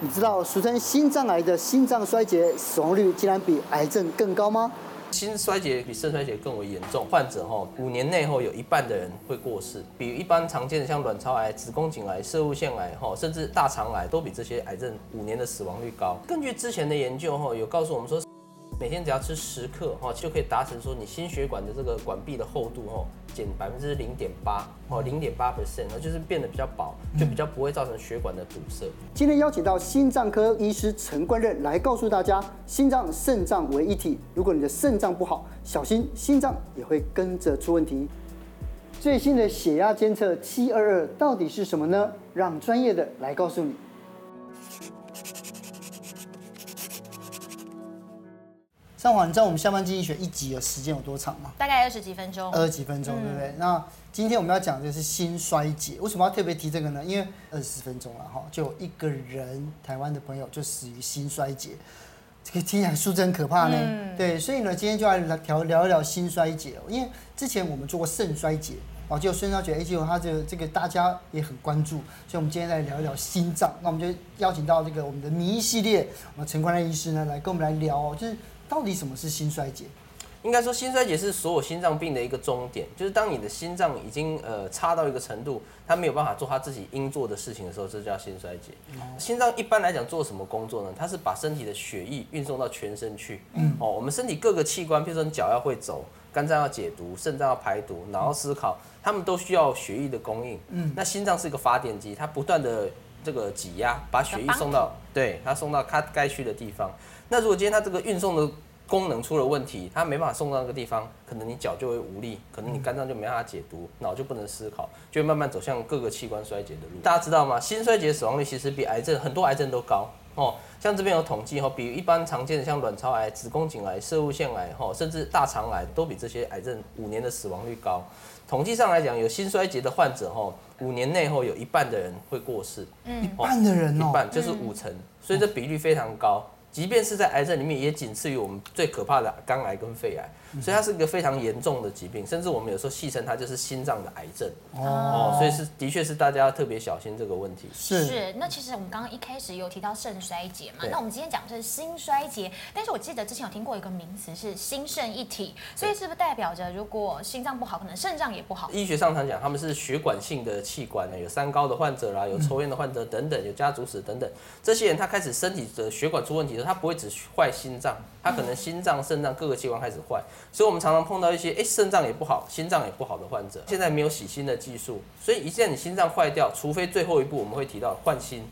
你知道俗称心脏癌的心脏衰竭死亡率竟然比癌症更高吗？心衰竭比肾衰竭更为严重，患者哈五年内后有一半的人会过世，比一般常见的像卵巢癌、子宫颈癌、摄入腺癌哈，甚至大肠癌都比这些癌症五年的死亡率高。根据之前的研究哈，有告诉我们说。每天只要吃十克哈，就可以达成说你心血管的这个管壁的厚度哦，减百分之零点八哦，零点八 percent，就是变得比较薄，就比较不会造成血管的堵塞。今天邀请到心脏科医师陈冠任来告诉大家，心脏、肾脏为一体，如果你的肾脏不好，小心心脏也会跟着出问题。最新的血压监测七二二到底是什么呢？让专业的来告诉你。上华，你知道我们下班经济学一集的时间有多长吗？大概二十几分钟。二十几分钟，对不对？嗯、那今天我们要讲的是心衰竭，为什么要特别提这个呢？因为二十分钟了哈，就有一个人，台湾的朋友就死于心衰竭，这个听起来数字很可怕呢。嗯、对，所以呢，今天就来聊聊一聊心衰竭。因为之前我们做过肾衰竭，哦，就肾衰竭，哎，结果他这个这个大家也很关注，所以我们今天来聊一聊心脏。那我们就邀请到这个我们的名医系列，我们陈冠亮医师呢，来跟我们来聊哦，就是。到底什么是心衰竭？应该说，心衰竭是所有心脏病的一个终点，就是当你的心脏已经呃差到一个程度，它没有办法做它自己应做的事情的时候，这叫心衰竭。哦、心脏一般来讲做什么工作呢？它是把身体的血液运送到全身去。嗯，哦，我们身体各个器官，比如说你脚要会走，肝脏要解毒，肾脏要排毒，脑要思考，它们都需要血液的供应。嗯，那心脏是一个发电机，它不断的这个挤压，把血液送到对它送到它该去的地方。那如果今天它这个运送的功能出了问题，它没办法送到那个地方，可能你脚就会无力，可能你肝脏就没办法解毒，脑就不能思考，就会慢慢走向各个器官衰竭的路。大家知道吗？心衰竭死亡率其实比癌症很多癌症都高哦。像这边有统计哈，比一般常见的像卵巢癌、子宫颈癌、摄护腺癌哈，甚至大肠癌都比这些癌症五年的死亡率高。统计上来讲，有心衰竭的患者哈，五年内后有一半的人会过世。嗯，一半的人哦，一半就是五成，所以这比率非常高。即便是在癌症里面，也仅次于我们最可怕的肝癌跟肺癌。所以它是一个非常严重的疾病，甚至我们有时候戏称它就是心脏的癌症哦。所以是的确是大家要特别小心这个问题。是是。那其实我们刚刚一开始有提到肾衰竭嘛，那我们今天讲的是心衰竭，但是我记得之前有听过一个名词是心肾一体，所以是不是代表着如果心脏不好，可能肾脏也不好？医学上常讲他们是血管性的器官呢，有三高的患者啦，有抽烟的患者等等，有家族史等等，这些人他开始身体的血管出问题的时候，他不会只坏心脏，他可能心脏、肾脏各个器官开始坏。所以，我们常常碰到一些，哎，肾脏也不好，心脏也不好的患者。现在没有洗心的技术，所以一旦你心脏坏掉，除非最后一步我们会提到换心，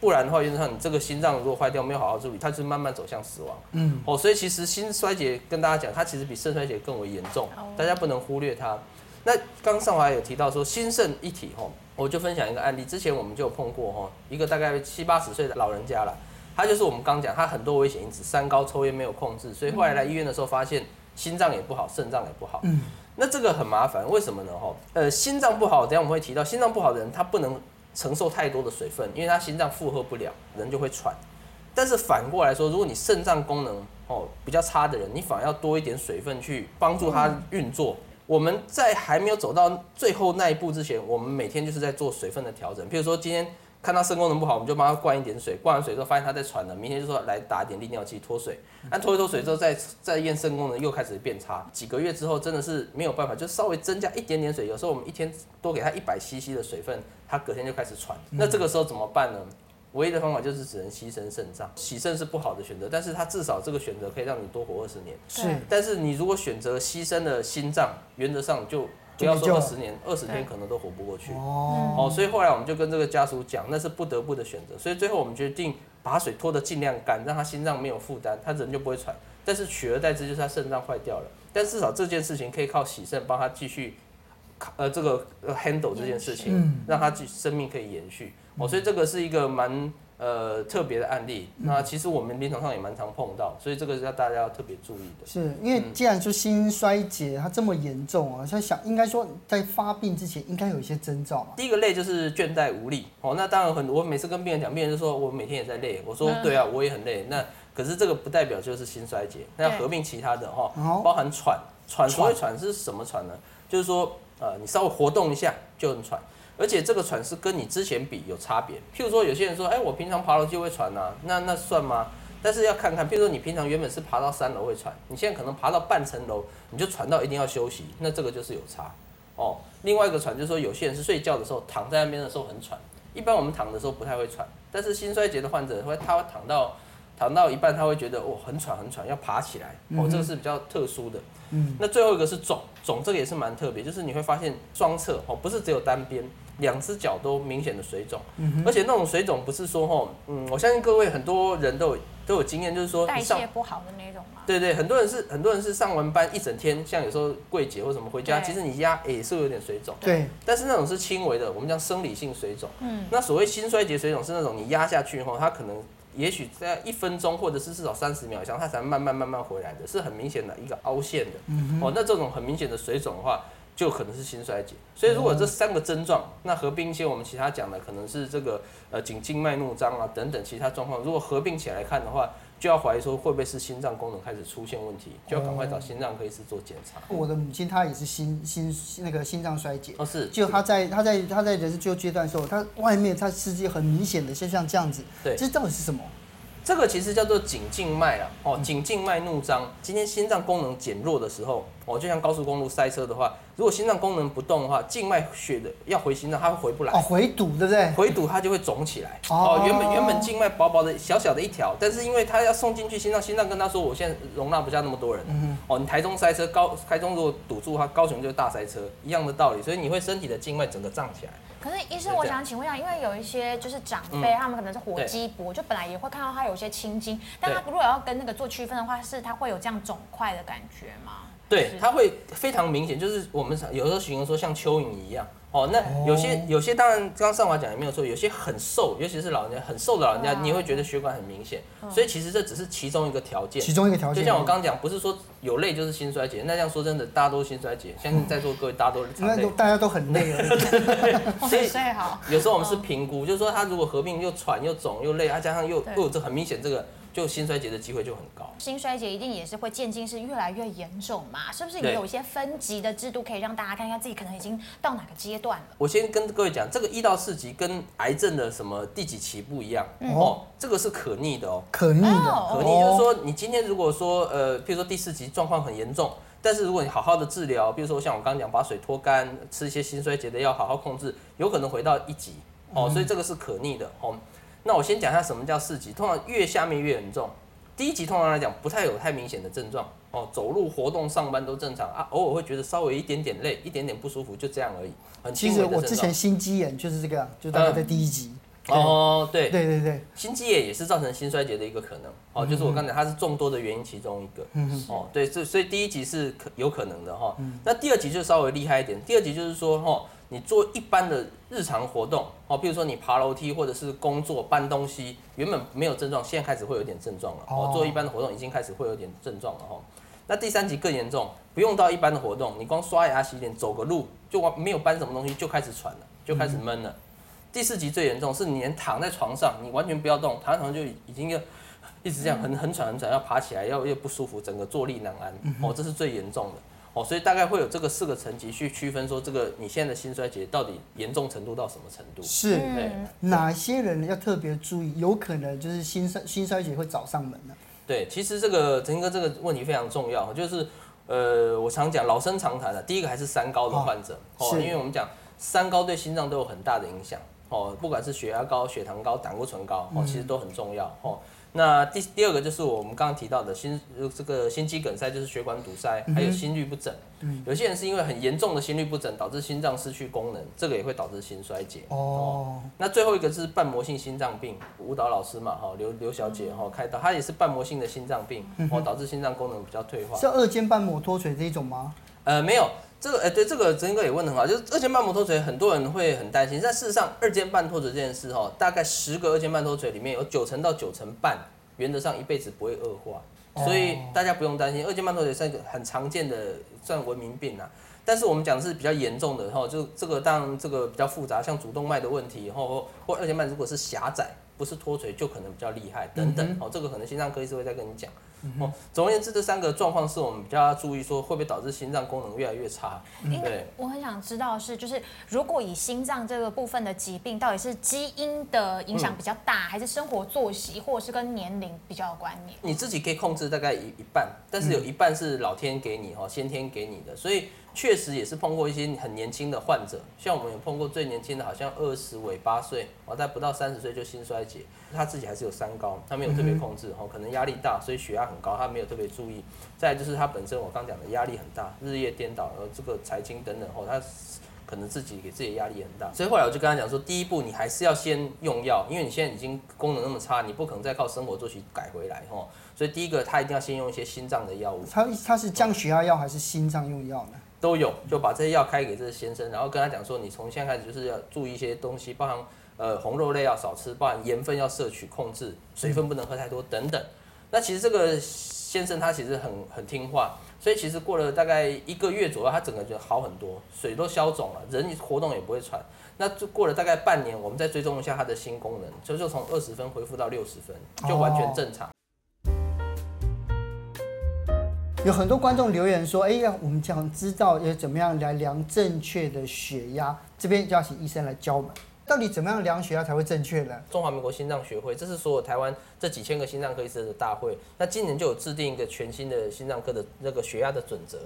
不然的话，原则上你这个心脏如果坏掉，没有好好注意，它是慢慢走向死亡。嗯，哦，所以其实心衰竭跟大家讲，它其实比肾衰竭更为严重，大家不能忽略它。那刚上华有提到说心肾一体，吼，我就分享一个案例，之前我们就有碰过，吼，一个大概七八十岁的老人家了。他就是我们刚讲，他很多危险因子，三高、抽烟没有控制，所以后来来医院的时候发现心脏也不好，肾脏也不好。嗯，那这个很麻烦，为什么呢？哈，呃，心脏不好，等下我们会提到，心脏不好的人他不能承受太多的水分，因为他心脏负荷不了，人就会喘。但是反过来说，如果你肾脏功能哦比较差的人，你反而要多一点水分去帮助他运作。我们在还没有走到最后那一步之前，我们每天就是在做水分的调整，比如说今天。看到肾功能不好，我们就帮他灌一点水，灌完水之后发现他在喘了，明天就说来打一点利尿剂脱水，那脱一脱水之后再再验肾功能又开始变差，几个月之后真的是没有办法，就稍微增加一点点水，有时候我们一天多给他一百 CC 的水分，他隔天就开始喘，那这个时候怎么办呢？唯一的方法就是只能牺牲肾脏，洗肾是不好的选择，但是他至少这个选择可以让你多活二十年，是，但是你如果选择牺牲了心脏，原则上就。不要说二十年，二十天可能都活不过去。哦，哦，所以后来我们就跟这个家属讲，那是不得不的选择。所以最后我们决定把水拖得尽量干，让他心脏没有负担，他人就不会喘。但是取而代之就是他肾脏坏掉了。但至少这件事情可以靠洗肾帮他继续，呃，这个 handle 这件事情，让他继生命可以延续。哦，所以这个是一个蛮。呃，特别的案例，那其实我们临床上也蛮常碰到，所以这个是要大家要特别注意的。是因为既然说心衰竭它这么严重啊，他想应该说在发病之前应该有一些征兆嘛。第一个累就是倦怠无力，哦，那当然很，我每次跟病人讲，病人就说我每天也在累，我说对啊，我也很累。那可是这个不代表就是心衰竭，那要合并其他的哈，包含喘，喘所谓喘是什么喘呢？就是说呃，你稍微活动一下就很喘。而且这个喘是跟你之前比有差别。譬如说，有些人说，哎，我平常爬楼梯会喘啊，那那算吗？但是要看看，譬如说你平常原本是爬到三楼会喘，你现在可能爬到半层楼你就喘到一定要休息，那这个就是有差哦。另外一个喘就是说，有些人是睡觉的时候躺在那边的时候很喘，一般我们躺的时候不太会喘，但是心衰竭的患者会他会躺到躺到一半他会觉得哦很喘很喘要爬起来哦，这个是比较特殊的。嗯，那最后一个是肿肿，这个也是蛮特别，就是你会发现双侧哦不是只有单边。两只脚都明显的水肿，嗯、而且那种水肿不是说吼，嗯，我相信各位很多人都有都有经验，就是说代谢不好的那种嘛。对对，很多人是很多人是上完班一整天，像有时候柜姐或什么回家，其实你压也是有点水肿。对。但是那种是轻微的，我们讲生理性水肿。嗯。那所谓心衰竭水肿是那种你压下去后，它可能也许在一分钟或者是至少三十秒以上，它才慢慢慢慢回来的，是很明显的一个凹陷的。嗯。哦，那这种很明显的水肿的话。就可能是心衰竭，所以如果这三个症状，那合并一些我们其他讲的，可能是这个呃颈静脉怒张啊等等其他状况，如果合并起来看的话，就要怀疑说会不会是心脏功能开始出现问题，就要赶快找心脏科医师做检查。我的母亲她也是心心那个心脏衰竭，哦是，就她在她在她在人生最后阶段的时候，她外面她世界很明显的就像这样子，对，这到底是什么？这个其实叫做颈静脉啊，哦，颈静脉怒张。今天心脏功能减弱的时候，哦，就像高速公路塞车的话，如果心脏功能不动的话，静脉血的要回心脏，它会回不来。哦，回堵，对不对？回堵它就会肿起来。哦，原本原本静脉薄薄的小小的一条，但是因为它要送进去心脏，心脏跟他说，我现在容纳不下那么多人。嗯。哦，你台中塞车，高台中如果堵住它，高雄就是大塞车，一样的道理。所以你会身体的静脉整个胀起来。可是医生，我想请问一下，因为有一些就是长辈，他们可能是火鸡脖，就本来也会看到他有些青筋，但他如果要跟那个做区分的话，是他会有这样肿块的感觉吗？对，它会非常明显，就是我们有时候形容说像蚯蚓一样。哦，那有些有些当然刚刚上华讲也没有错，有些很瘦，尤其是老人家很瘦的老人家，你会觉得血管很明显，所以其实这只是其中一个条件。其中一个条件，就像我刚刚讲，不是说有累就是心衰竭。那这样说真的，大家都心衰竭，相信在座各位大家都那都大家都很累了。所以好。有时候我们是评估，就是说他如果合并又喘又肿又累，他加上又又有这很明显这个。就心衰竭的机会就很高，心衰竭一定也是会渐进，是越来越严重嘛？是不是也有一些分级的制度，可以让大家看一下自己可能已经到哪个阶段了？我先跟各位讲，这个一到四级跟癌症的什么第几期不一样、嗯、哦，这个是可逆的哦，可逆的，可逆就是说你今天如果说呃，譬如说第四级状况很严重，但是如果你好好的治疗，比如说像我刚刚讲把水脱干，吃一些心衰竭的药，好好控制，有可能回到一级。哦，所以这个是可逆的哦。那我先讲一下什么叫四级，通常越下面越严重。第一级通常来讲不太有太明显的症状哦，走路、活动、上班都正常啊，偶尔会觉得稍微一点点累，一点点不舒服，就这样而已。很轻微的症状。其实我之前心肌炎就是这个样，就大概在第一级。嗯、哦，对对对对，心肌炎也是造成心衰竭的一个可能哦，就是我刚才它是众多的原因其中一个。嗯哦，对，这所以第一级是可有可能的哈。那第二级就稍微厉害一点，第二级就是说哈。你做一般的日常活动，哦，譬如说你爬楼梯或者是工作搬东西，原本没有症状，现在开始会有点症状了。哦，做一般的活动已经开始会有点症状了哈。那第三级更严重，不用到一般的活动，你光刷牙洗脸走个路，就没有搬什么东西就开始喘了，就开始闷了。第四级最严重，是你连躺在床上，你完全不要动，躺在床上就已经要 一直这样很很喘很喘，要爬起来要又不舒服，整个坐立难安。哦，这是最严重的。哦，所以大概会有这个四个层级去区分，说这个你现在的心衰竭到底严重程度到什么程度？是，对，哪些人要特别注意？有可能就是心衰心衰竭会找上门呢？对，其实这个陈哥这个问题非常重要，就是呃，我常讲老生常谈的，第一个还是三高的患者哦，因为我们讲三高对心脏都有很大的影响哦，不管是血压高、血糖高、胆固醇高哦，其实都很重要哦。那第第二个就是我们刚刚提到的心这个心肌梗塞，就是血管堵塞，还有心律不整。有些人是因为很严重的心律不整，导致心脏失去功能，这个也会导致心衰竭。哦。那最后一个是瓣膜性心脏病，舞蹈老师嘛，哈，刘刘小姐哈开刀，她也是瓣膜性的心脏病，哦，导致心脏功能比较退化。是二尖瓣膜脱垂这一种吗？呃，没有。这个哎，对这个曾哥也问的很好，就是二尖瓣膜脱垂，很多人会很担心。但事实上，二尖瓣脱垂这件事哈，大概十个二尖瓣脱垂里面有九成到九成半，原则上一辈子不会恶化，所以大家不用担心。二尖瓣脱垂是一个很常见的算文明病啊，但是我们讲的是比较严重的哈，就这个当然这个比较复杂，像主动脉的问题，或或二尖瓣如果是狭窄，不是脱垂就可能比较厉害等等。嗯哦，这个可能心脏科医师会再跟你讲。哦，总而言之，这三个状况是我们比较要注意，说会不会导致心脏功能越来越差？对，我很想知道是，就是如果以心脏这个部分的疾病，到底是基因的影响比较大，还是生活作息，或者是跟年龄比较有关联？你自己可以控制大概一一半，但是有一半是老天给你哈，先天给你的，所以。确实也是碰过一些很年轻的患者，像我们有碰过最年轻的，好像二十尾八岁，哦，在不到三十岁就心衰竭，他自己还是有三高，他没有特别控制，哦，可能压力大，所以血压很高，他没有特别注意。再来就是他本身我刚讲的压力很大，日夜颠倒，呃，这个财经等等，哦，他可能自己给自己的压力很大。所以后来我就跟他讲说，第一步你还是要先用药，因为你现在已经功能那么差，你不可能再靠生活作息改回来，哦。所以第一个他一定要先用一些心脏的药物。他他是降血压药还是心脏用药呢？都有，就把这些药开给这个先生，然后跟他讲说，你从现在开始就是要注意一些东西，包含呃红肉类要少吃，包含盐分要摄取控制，水分不能喝太多等等。那其实这个先生他其实很很听话，所以其实过了大概一个月左右，他整个就好很多，水都消肿了，人活动也不会喘。那就过了大概半年，我们再追踪一下他的心功能，就就从二十分恢复到六十分，就完全正常。有很多观众留言说：“哎呀，我们想知道要怎么样来量正确的血压，这边就要请医生来教我们，到底怎么样量血压才会正确呢？”中华民国心脏学会，这是所有台湾这几千个心脏科医师的大会，那今年就有制定一个全新的心脏科的那个血压的准则。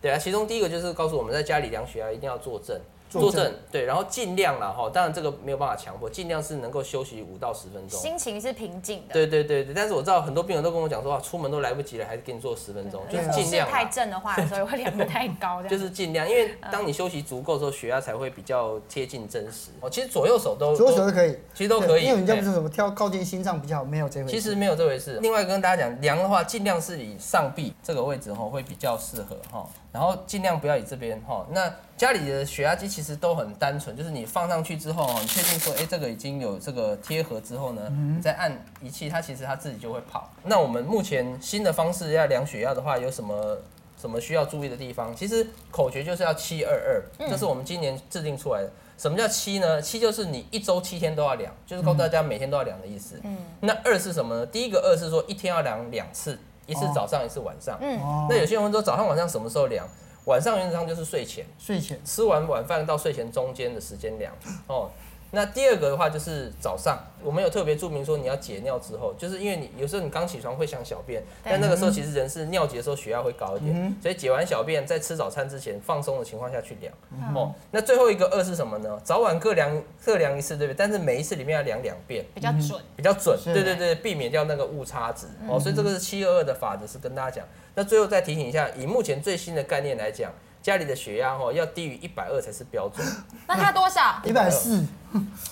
对啊，其中第一个就是告诉我们在家里量血压一定要坐正。坐正，对，然后尽量啦哈，当然这个没有办法强迫，尽量是能够休息五到十分钟，心情是平静的。对对对对，但是我知道很多病人都跟我讲说，出门都来不及了，还是给你做十分钟，就是尽量。太正的话，所以会量得太高。就是尽量，因为当你休息足够之后，血压才会比较贴近真实。哦，其实左右手都，左右手都可以，其实都可以。因为人家不是什么挑靠近心脏比较好，没有这回事。其实没有这回事。另外跟大家讲，量的话，尽量是以上臂这个位置哈，会比较适合哈。然后尽量不要以这边哈。那家里的血压机其实都很单纯，就是你放上去之后，你确定说，哎，这个已经有这个贴合之后呢，你再按仪器，它其实它自己就会跑。那我们目前新的方式要量血压的话，有什么什么需要注意的地方？其实口诀就是要七二二，这是我们今年制定出来的。什么叫七呢？七就是你一周七天都要量，就是告诉大家每天都要量的意思。嗯。那二是什么呢？第一个二是说一天要量两次。一次早上，一次晚上。嗯，那有些人会说早上晚上什么时候量？晚上原则上就是睡前，睡前吃完晚饭到睡前中间的时间量。哦。那第二个的话就是早上，我们有特别注明说你要解尿之后，就是因为你有时候你刚起床会想小便，但那个时候其实人是尿急的时候血压会高一点，所以解完小便在吃早餐之前放松的情况下去量。哦，那最后一个二是什么呢？早晚各量各量一次，对不对？但是每一次里面要量两遍，比较准，比较准。对对对，避免掉那个误差值。哦，所以这个是七二二的法则，是跟大家讲。那最后再提醒一下，以目前最新的概念来讲。家里的血压哦要低于一百二才是标准，那他多少？一百四。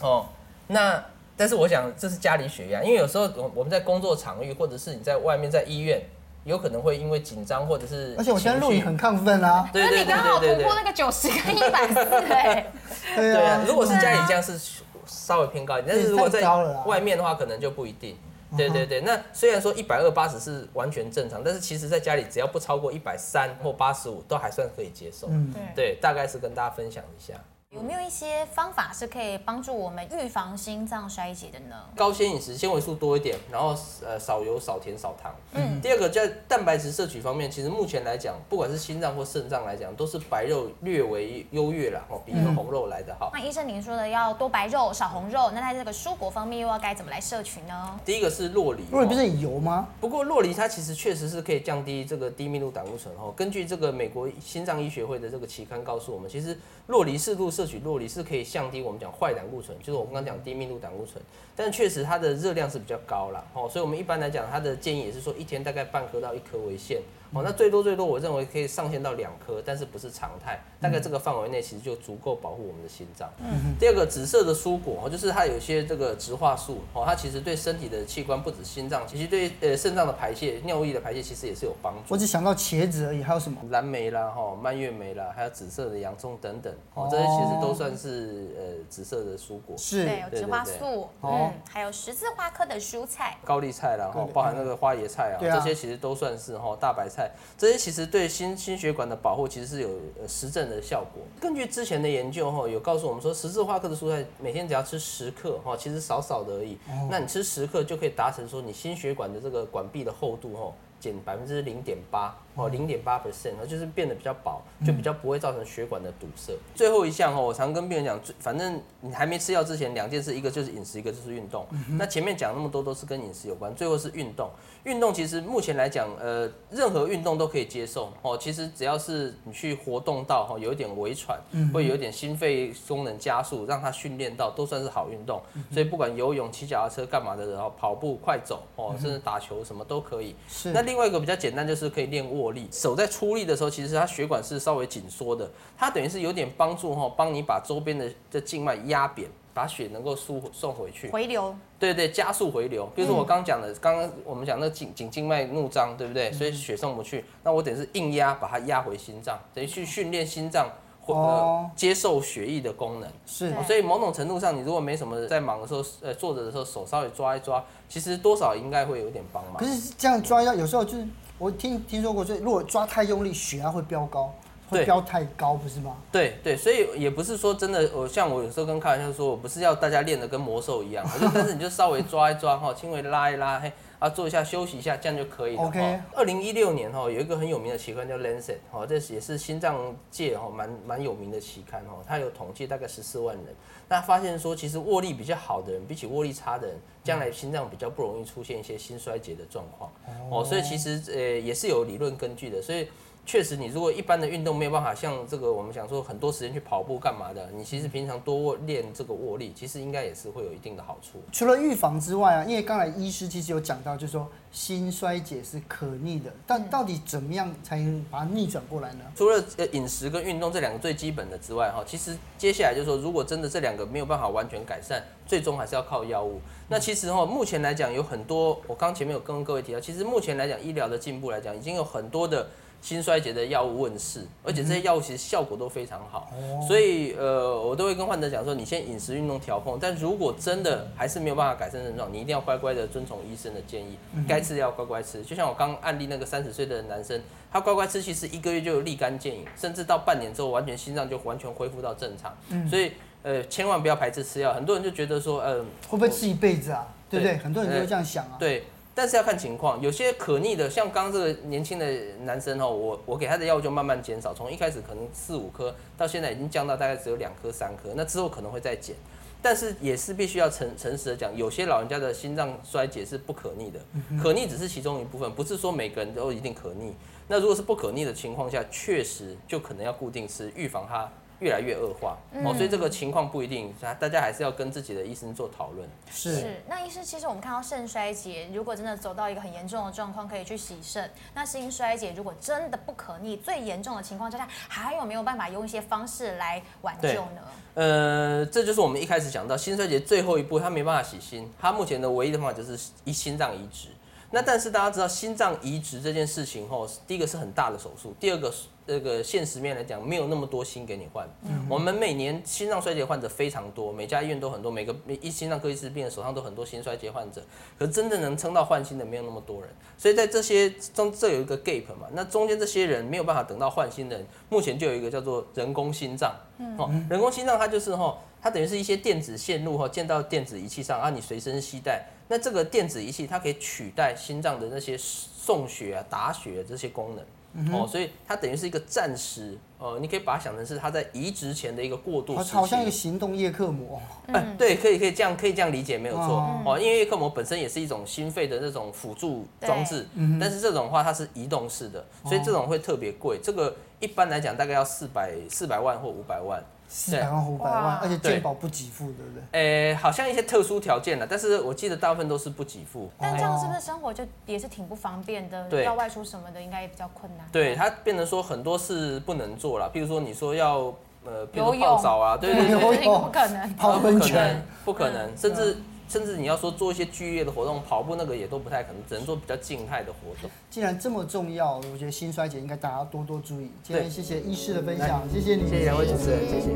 哦，那但是我想这是家里血压，因为有时候我我们在工作场域或者是你在外面在医院，有可能会因为紧张或者是，而且我现在录影很亢奋啊，对对对对对，那你刚好突破那个九十跟一百四。哎，对啊，如果是家里这样是稍微偏高一点，但是如果在外面的话可能就不一定。对对对，那虽然说一百二八十是完全正常，但是其实在家里只要不超过一百三或八十五都还算可以接受。嗯，对，大概是跟大家分享一下。有没有一些方法是可以帮助我们预防心脏衰竭的呢？高纤饮食，纤维素多一点，然后呃少油、少甜、少糖。嗯。第二个在蛋白质摄取方面，其实目前来讲，不管是心脏或肾脏来讲，都是白肉略为优越了，哦，比一个红肉来的好。那医生您说的要多白肉少红肉，那在这个蔬果方面又要该怎么来摄取呢？第一个是洛梨，洛梨不是很油吗？不过洛梨它其实确实是可以降低这个低密度胆固醇哦。根据这个美国心脏医学会的这个期刊告诉我们，其实洛梨适度摄摄取洛梨是可以。降低我们讲坏胆固醇，就是我们刚刚讲低密度胆固醇，但确实它的热量是比较高了，哦，所以我们一般来讲，它的建议也是说一天大概半颗到一颗为限。哦，那最多最多，我认为可以上限到两颗，但是不是常态，大概这个范围内其实就足够保护我们的心脏。嗯。第二个紫色的蔬果哦，就是它有些这个植化素哦，它其实对身体的器官不止心脏，其实对呃肾脏的排泄、尿液的排泄其实也是有帮助。我只想到茄子而已，还有什么？蓝莓啦，哈，蔓越莓啦，还有紫色的洋葱等等，哦，这些其实都算是呃紫色的蔬果。是。对，有植化素。嗯。还有十字花科的蔬菜。高丽菜啦，哈，包含那个花椰菜啊，这些其实都算是哈大白菜。菜，这些其实对心心血管的保护其实是有实证的效果。根据之前的研究哈，有告诉我们说，十字花科的蔬菜每天只要吃十克哈，其实少少的而已。那你吃十克就可以达成说你心血管的这个管壁的厚度哈。减百分之零点八哦，零点八 percent，就是变得比较薄，就比较不会造成血管的堵塞。最后一项哦，我常跟病人讲，反正你还没吃药之前，两件事，一个就是饮食，一个就是运动。那前面讲那么多都是跟饮食有关，最后是运动。运动其实目前来讲，呃，任何运动都可以接受哦。其实只要是你去活动到哈，有一点微喘，会有一点心肺功能加速，让它训练到，都算是好运动。所以不管游泳、骑脚踏车干嘛的，然后跑步、快走哦，甚至打球什么都可以。是那。另外一个比较简单，就是可以练握力。手在出力的时候，其实它血管是稍微紧缩的，它等于是有点帮助哈，帮你把周边的这静脉压扁，把血能够输送回去，回流。对对，加速回流。比如说我刚刚讲的，刚刚我们讲那颈颈静脉怒张，对不对？所以血送不去，那我等于是硬压，把它压回心脏，等于去训练心脏。呃，接受血液的功能是，所以某种程度上，你如果没什么在忙的时候，呃，坐着的时候手稍微抓一抓，其实多少应该会有点帮忙。可是这样抓一下，有时候就是我听听说过，就如果抓太用力，血压会飙高，会飙太高，不是吗？对对，所以也不是说真的，我像我有时候跟开玩笑说，我不是要大家练得跟魔兽一样，就但是你就稍微抓一抓哈，轻微拉一拉，嘿。啊，做一下休息一下，这样就可以了。OK。二零一六年哈，有一个很有名的期刊叫《Lancet》哈，这也是心脏界哈蛮蛮有名的期刊哈。它有统计大概十四万人，那发现说，其实握力比较好的人，比起握力差的人，将来心脏比较不容易出现一些心衰竭的状况。哦。所以其实呃也是有理论根据的，所以。确实，你如果一般的运动没有办法像这个，我们想说很多时间去跑步干嘛的，你其实平常多练这个握力，其实应该也是会有一定的好处。除了预防之外啊，因为刚才医师其实有讲到，就是说心衰竭是可逆的，但到底怎么样才能把它逆转过来呢？除了呃饮食跟运动这两个最基本的之外，哈，其实接下来就是说，如果真的这两个没有办法完全改善，最终还是要靠药物。那其实哈，目前来讲有很多，我刚前面有跟各位提到，其实目前来讲医疗的进步来讲，已经有很多的。心衰竭的药物问世，而且这些药物其实效果都非常好，所以呃，我都会跟患者讲说，你先饮食运动调控，但如果真的还是没有办法改善症状，你一定要乖乖的遵从医生的建议，该吃的要乖乖吃。就像我刚案例那个三十岁的男生，他乖乖吃，其实一个月就有立竿见影，甚至到半年之后，完全心脏就完全恢复到正常。所以呃，千万不要排斥吃药。很多人就觉得说，呃，会不会吃一辈子啊？对不对？很多人都会这样想啊。对。但是要看情况，有些可逆的，像刚刚这个年轻的男生哦，我我给他的药物就慢慢减少，从一开始可能四五颗，到现在已经降到大概只有两颗三颗，那之后可能会再减，但是也是必须要诚诚实的讲，有些老人家的心脏衰竭是不可逆的，可逆只是其中一部分，不是说每个人都一定可逆。那如果是不可逆的情况下，确实就可能要固定吃，预防它。越来越恶化哦，所以这个情况不一定，大家还是要跟自己的医生做讨论。是是，那医师，其实我们看到肾衰竭，如果真的走到一个很严重的状况，可以去洗肾。那心衰竭如果真的不可逆，最严重的情况之下，还有没有办法用一些方式来挽救呢？呃，这就是我们一开始讲到心衰竭最后一步，他没办法洗心，他目前的唯一的方法就是一心脏移植。那但是大家知道心脏移植这件事情后，第一个是很大的手术，第二个这个现实面来讲，没有那么多心给你换。嗯、我们每年心脏衰竭患者非常多，每家医院都很多，每个一心脏科医师病人手上都很多心衰竭患者，可是真的能撑到换心的没有那么多人，所以在这些中这有一个 gap 嘛，那中间这些人没有办法等到换心的人，目前就有一个叫做人工心脏。哦，人工心脏它就是哈，它等于是一些电子线路哈，建到电子仪器上啊，你随身携带。那这个电子仪器它可以取代心脏的那些送血啊、打血这些功能。哦，所以它等于是一个暂时，呃，你可以把它想成是它在移植前的一个过渡时期，好像一个行动叶克膜。嗯，对，可以可以这样可以这样理解，没有错。哦，因为叶克膜本身也是一种心肺的那种辅助装置，但是这种的话它是移动式的，所以这种会特别贵。这个一般来讲大概要四百四百万或五百万。四百万、五百万，而且健保不给付，对不对？诶，好像一些特殊条件了，但是我记得大部分都是不给付。但这样是不是生活就也是挺不方便的？对，要外出什么的，应该也比较困难。对，它变成说很多事不能做了，譬如说你说要呃，比如泡澡啊，对对对，不可能，泡温泉不可能，甚至。甚至你要说做一些剧烈的活动，跑步那个也都不太可能，只能做比较静态的活动。既然这么重要，我觉得心衰竭应该大家要多多注意。今天谢谢医师的分享，谢谢你，谢谢两位主持人，谢谢。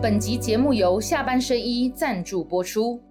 本集节目由下半身衣赞助播出。